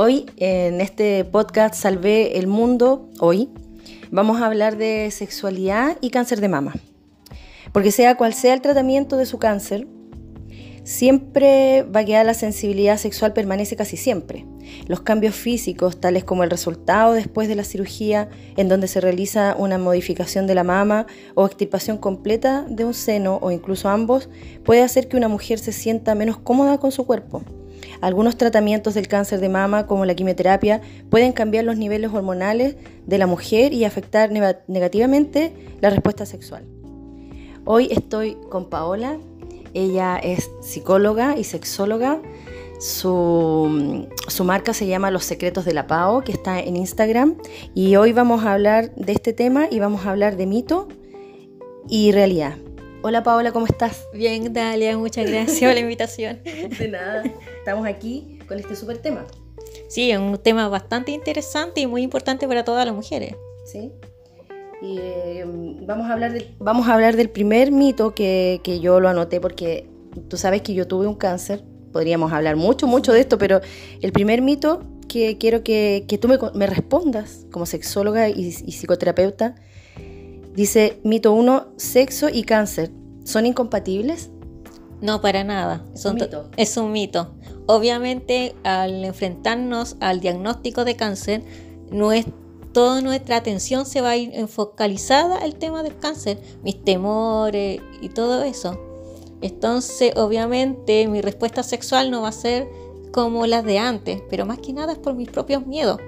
Hoy en este podcast Salvé el Mundo, hoy vamos a hablar de sexualidad y cáncer de mama. Porque sea cual sea el tratamiento de su cáncer, siempre va a quedar la sensibilidad sexual permanece casi siempre. Los cambios físicos, tales como el resultado después de la cirugía, en donde se realiza una modificación de la mama o extirpación completa de un seno o incluso ambos, puede hacer que una mujer se sienta menos cómoda con su cuerpo. Algunos tratamientos del cáncer de mama, como la quimioterapia, pueden cambiar los niveles hormonales de la mujer y afectar negativamente la respuesta sexual. Hoy estoy con Paola, ella es psicóloga y sexóloga. Su, marca se llama Los Secretos de la PAO, que está en Instagram. Y hoy vamos a hablar de este tema y vamos a hablar de mito y realidad. Hola Paola, ¿cómo estás? Bien, Dalia, muchas gracias por la invitación. De nada, estamos aquí con este súper tema. Sí, es un tema bastante interesante y muy importante para todas las mujeres. Sí. Y eh, vamos, a hablar vamos a hablar del primer mito que, que yo lo anoté porque tú sabes que yo tuve un cáncer podríamos hablar mucho, mucho de esto, pero el primer mito que quiero que, tú me, respondas como sexóloga y, psicoterapeuta, dice, mito 1, sexo y cáncer, ¿son incompatibles? No, para nada. Es un, mito. es un mito. Obviamente, al enfrentarnos al diagnóstico de cáncer, toda nuestra atención se va a ir enfocalizada al tema del cáncer, mis temores y todo eso. Entonces, obviamente, mi respuesta sexual no va a ser como las de antes, pero más que nada es por mis propios miedos.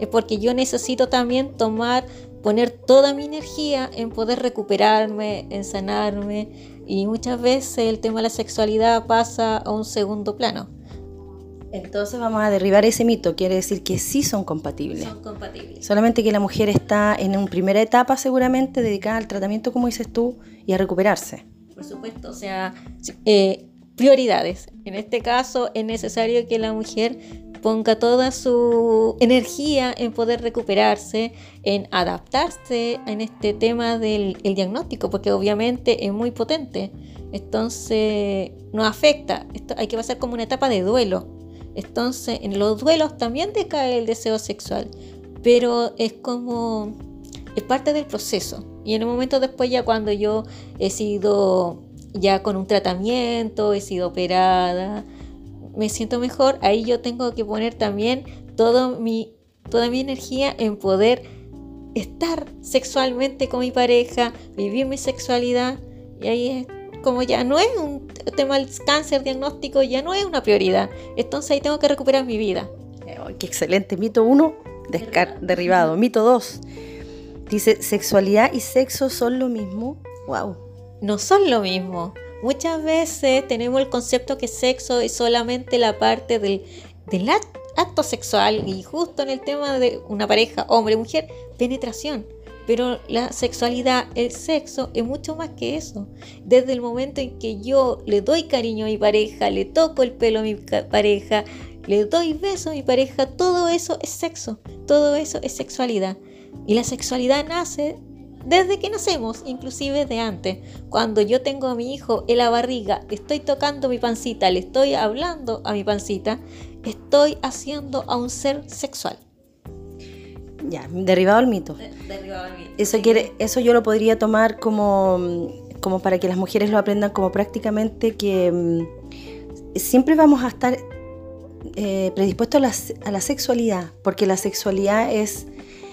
Es porque yo necesito también tomar, poner toda mi energía en poder recuperarme, en sanarme, y muchas veces el tema de la sexualidad pasa a un segundo plano. Entonces vamos a derribar ese mito, quiere decir que sí son compatibles. Son compatibles. Solamente que la mujer está en una primera etapa seguramente dedicada al tratamiento, como dices tú, y a recuperarse por supuesto, o sea, eh, prioridades. En este caso es necesario que la mujer ponga toda su energía en poder recuperarse, en adaptarse en este tema del diagnóstico, porque obviamente es muy potente. Entonces nos afecta. Hay que pasar como una etapa de duelo. Entonces en los duelos también decae el deseo sexual, pero es como es parte del proceso. Y en un momento después ya cuando yo he sido ya con un tratamiento, he sido operada, me siento mejor, ahí yo tengo que poner también todo mi, toda mi energía en poder estar sexualmente con mi pareja, vivir mi sexualidad. Y ahí es como ya no es un tema del cáncer diagnóstico, ya no es una prioridad. Entonces ahí tengo que recuperar mi vida. qué excelente. Mito 1, derribado. Mito 2 Dice, ¿sexualidad y sexo son lo mismo? ¡Wow! No son lo mismo. Muchas veces tenemos el concepto que sexo es solamente la parte del, acto sexual y justo en el tema de una pareja, hombre-mujer, penetración. Pero la sexualidad, el sexo, es mucho más que eso. Desde el momento en que yo le doy cariño a mi pareja, le toco el pelo a mi pareja, le doy beso a mi pareja, todo eso es sexo, todo eso es sexualidad. Y la sexualidad nace desde que nacemos, inclusive de antes. Cuando yo tengo a mi hijo en la barriga, estoy tocando mi pancita, le estoy hablando a mi pancita, estoy haciendo a un ser sexual. Ya, derribado el mito. derribado el mito. Eso, quiere, eso yo lo podría tomar como, como para que las mujeres lo aprendan como prácticamente que mm, siempre vamos a estar eh, predispuestos a la sexualidad, porque la sexualidad es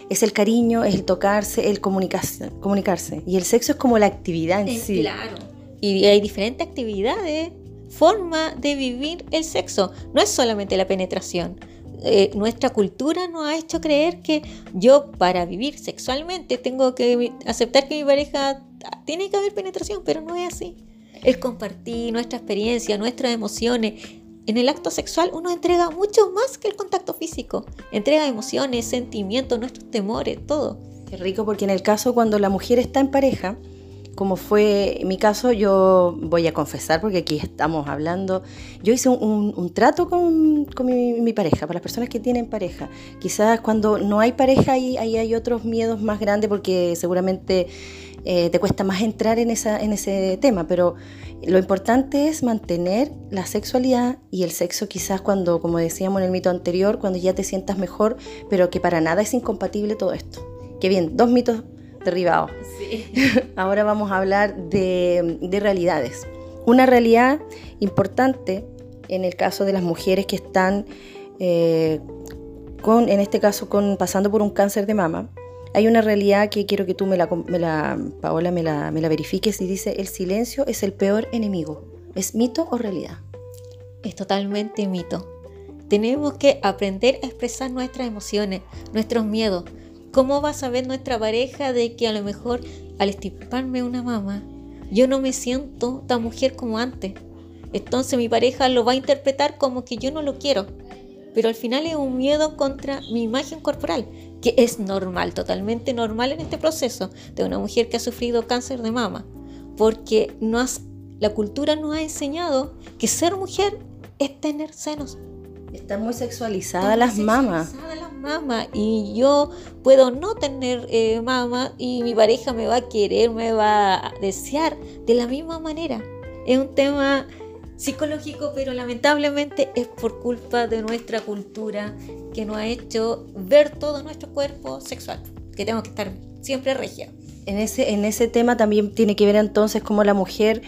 es el cariño, es el tocarse, el comunicarse, comunicarse. Y el sexo es como la actividad en sí. Claro. Y hay diferentes actividades, forma de vivir el sexo. No es solamente la penetración. Eh, nuestra cultura nos ha hecho creer que yo para vivir sexualmente tengo que aceptar que mi pareja tiene que haber penetración, pero no es así. El compartir nuestra experiencia, nuestras emociones, en el acto sexual uno entrega mucho más que el contacto físico. Entrega emociones, sentimientos, nuestros temores, todo. Qué rico, porque en el caso cuando la mujer está en pareja, como fue mi caso, yo voy a confesar, porque aquí estamos hablando, yo hice un, trato con, mi, pareja, para las personas que tienen pareja. Quizás cuando no hay pareja ahí hay otros miedos más grandes, porque seguramente eh, te cuesta más entrar en, esa, en ese tema, pero lo importante es mantener la sexualidad y el sexo quizás cuando, como decíamos en el mito anterior, cuando ya te sientas mejor, pero que para nada es incompatible todo esto. Que bien, dos mitos derribados. Ahora vamos a hablar de, de realidades. Una realidad importante en el caso de las mujeres que están, eh, con, en este caso, con, pasando por un cáncer de mama, hay una realidad que quiero que tú me la, Paola, me la, me la verifiques y dice, el silencio es el peor enemigo. ¿Es mito o realidad? Es totalmente mito. Tenemos que aprender a expresar nuestras emociones, nuestros miedos. ¿Cómo va a saber nuestra pareja de que a lo mejor al estiparme una mama, yo no me siento tan mujer como antes? Entonces mi pareja lo va a interpretar como que yo no lo quiero. Pero al final es un miedo contra mi imagen corporal, que es normal, totalmente normal en este proceso de una mujer que ha sufrido cáncer de mama. Porque no la cultura nos ha enseñado que ser mujer es tener senos. Están muy sexualizadas las mamas. las mamas. Y yo puedo no tener eh, mama y mi pareja me va a querer, me va a desear de la misma manera. Es un tema psicológico, pero lamentablemente es por culpa de nuestra cultura que nos ha hecho ver todo nuestro cuerpo sexual, que tenemos que estar siempre regia. En ese, en ese tema también tiene que ver entonces cómo la mujer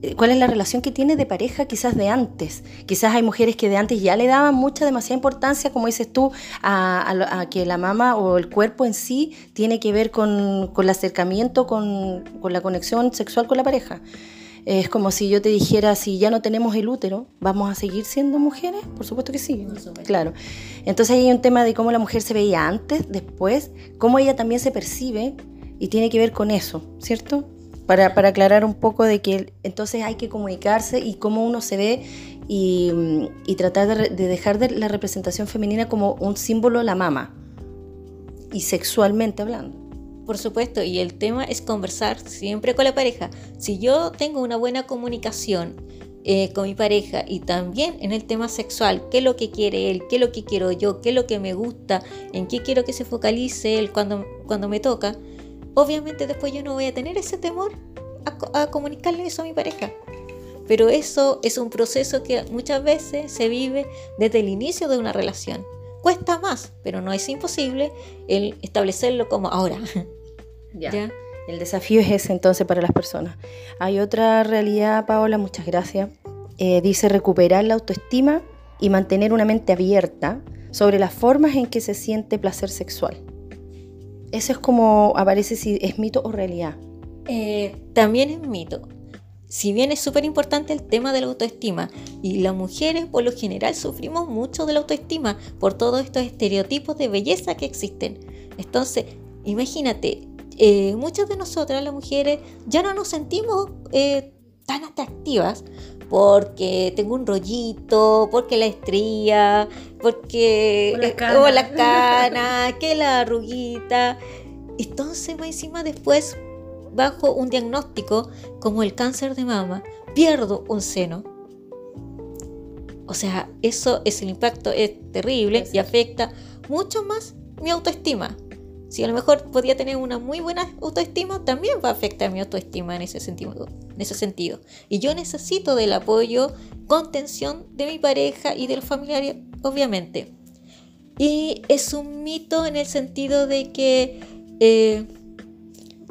eh, cuál es la relación que tiene de pareja quizás de antes. Quizás hay mujeres que de antes ya le daban mucha, demasiada importancia, como dices tú, a, que la mama o el cuerpo en sí tiene que ver con, con el acercamiento, con, con la conexión sexual con la pareja. Es como si yo te dijera, si ya no tenemos el útero, ¿vamos a seguir siendo mujeres? Por supuesto que sí. Claro. Entonces hay un tema de cómo la mujer se veía antes, después, cómo ella también se percibe y tiene que ver con eso, ¿cierto? Para, para aclarar un poco de que entonces hay que comunicarse y cómo uno se ve y, y tratar de, de dejar de la representación femenina como un símbolo la mama y sexualmente hablando. Por supuesto, y el tema es conversar siempre con la pareja. Si yo tengo una buena comunicación eh, con mi pareja y también en el tema sexual, qué es lo que quiere él, qué es lo que quiero yo, qué es lo que me gusta, en qué quiero que se focalice él cuando, cuando me toca, obviamente después yo no voy a tener ese temor a, a comunicarle eso a mi pareja. Pero eso es un proceso que muchas veces se vive desde el inicio de una relación. Cuesta más, pero no es imposible el establecerlo como ahora. Ya. El desafío es ese entonces para las personas. Hay otra realidad, Paola, muchas gracias. Eh, dice recuperar la autoestima y mantener una mente abierta sobre las formas en que se siente placer sexual. Eso es como aparece si es mito o realidad. Eh, también es mito si bien es súper importante el tema de la autoestima y las mujeres por lo general sufrimos mucho de la autoestima por todos estos estereotipos de belleza que existen. Entonces, imagínate, eh, muchas de nosotras las mujeres ya no nos sentimos eh, tan atractivas porque tengo un rollito, porque la estría, porque o la cana, que la arruguita. Entonces, encima después bajo un diagnóstico como el cáncer de mama, pierdo un seno. O sea, eso es el impacto, es terrible y afecta mucho más mi autoestima. Si a lo mejor podía tener una muy buena autoestima, también va a afectar mi autoestima en ese sentido. En ese sentido. Y yo necesito del apoyo, contención de mi pareja y del familiar, obviamente. Y es un mito en el sentido de que eh,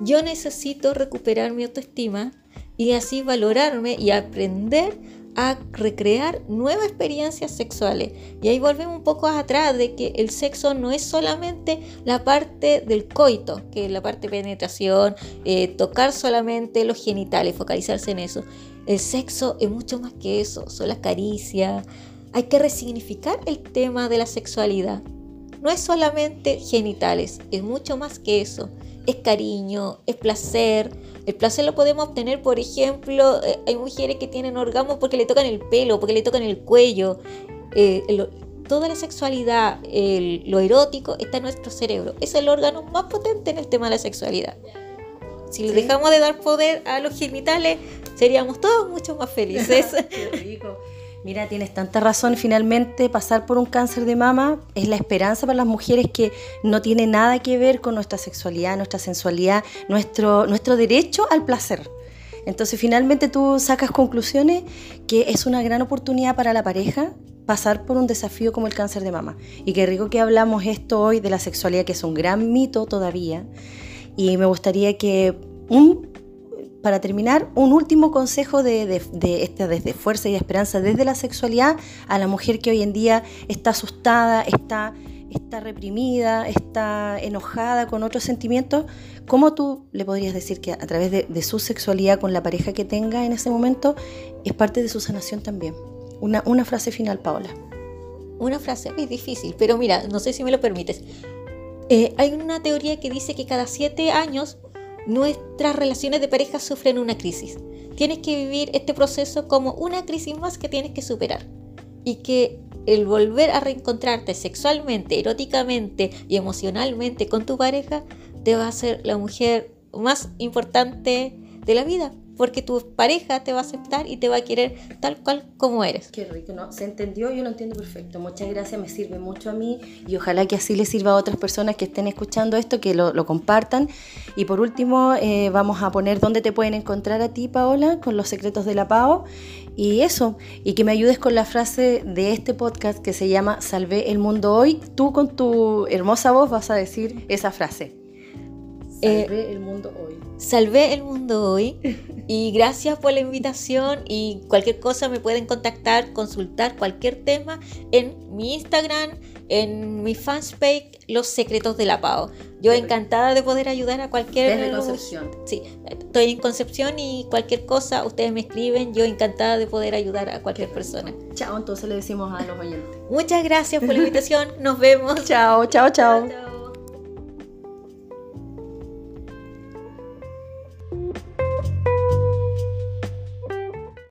yo necesito recuperar mi autoestima y así valorarme y aprender a recrear nuevas experiencias sexuales. Y ahí volvemos un poco atrás de que el sexo no es solamente la parte del coito, que es la parte de penetración, eh, tocar solamente los genitales, focalizarse en eso. El sexo es mucho más que eso, son las caricias. Hay que resignificar el tema de la sexualidad. No es solamente genitales, es mucho más que eso es cariño, es placer. El placer lo podemos obtener, por ejemplo, eh, hay mujeres que tienen orgasmo porque le tocan el pelo, porque le tocan el cuello. Eh, toda la sexualidad, lo erótico está en nuestro cerebro. Es el órgano más potente en el tema de la sexualidad. Si le dejamos de dar poder a los genitales, seríamos todos mucho más felices. Qué rico. Mira, tienes tanta razón. Finalmente, pasar por un cáncer de mama es la esperanza para las mujeres que no tiene nada que ver con nuestra sexualidad, nuestra sensualidad, nuestro, nuestro derecho al placer. Entonces, finalmente tú sacas conclusiones que es una gran oportunidad para la pareja pasar por un desafío como el cáncer de mama. Y qué rico que hablamos esto hoy de la sexualidad, que es un gran mito todavía. Y me gustaría que, un, para terminar, un último consejo de, de, este, desde fuerza y esperanza, desde la sexualidad a la mujer que hoy en día está asustada, está, está reprimida, está enojada con otros sentimientos. ¿Cómo tú le podrías decir que a través de, de su sexualidad con la pareja que tenga en ese momento es parte de su sanación también? Una, frase final, Paola. Una frase es difícil, pero mira, no sé si me lo permites. Eh, hay una teoría que dice que cada siete años nuestras relaciones de pareja sufren una crisis. Tienes que vivir este proceso como una crisis más que tienes que superar. Y que el volver a reencontrarte sexualmente, eróticamente y emocionalmente con tu pareja te va a hacer la mujer más importante de la vida porque tu pareja te va a aceptar y te va a querer tal cual como eres. Qué rico, ¿no? Se entendió, yo lo entiendo perfecto. Muchas gracias, me sirve mucho a mí y ojalá que así le sirva a otras personas que estén escuchando esto, que lo, compartan. Y por último, eh, vamos a poner dónde te pueden encontrar a ti, Paola, con los secretos de la PAO. Y eso, y que me ayudes con la frase de este podcast que se llama Salvé el mundo hoy. Tú con tu hermosa voz vas a decir esa frase. Salvé el mundo hoy. Salvé el mundo hoy. Y gracias por la invitación. Y cualquier cosa me pueden contactar, consultar cualquier tema en mi Instagram, en mi fanspage, Los Secretos de la PAO. Yo encantada de poder ayudar a cualquier. Desde Concepción. Sí, estoy en Concepción y cualquier cosa, ustedes me escriben. Yo encantada de poder ayudar a cualquier persona. Chao, entonces le decimos a los oyentes. Muchas gracias por la invitación. Nos vemos. chao, chao. chao. chao.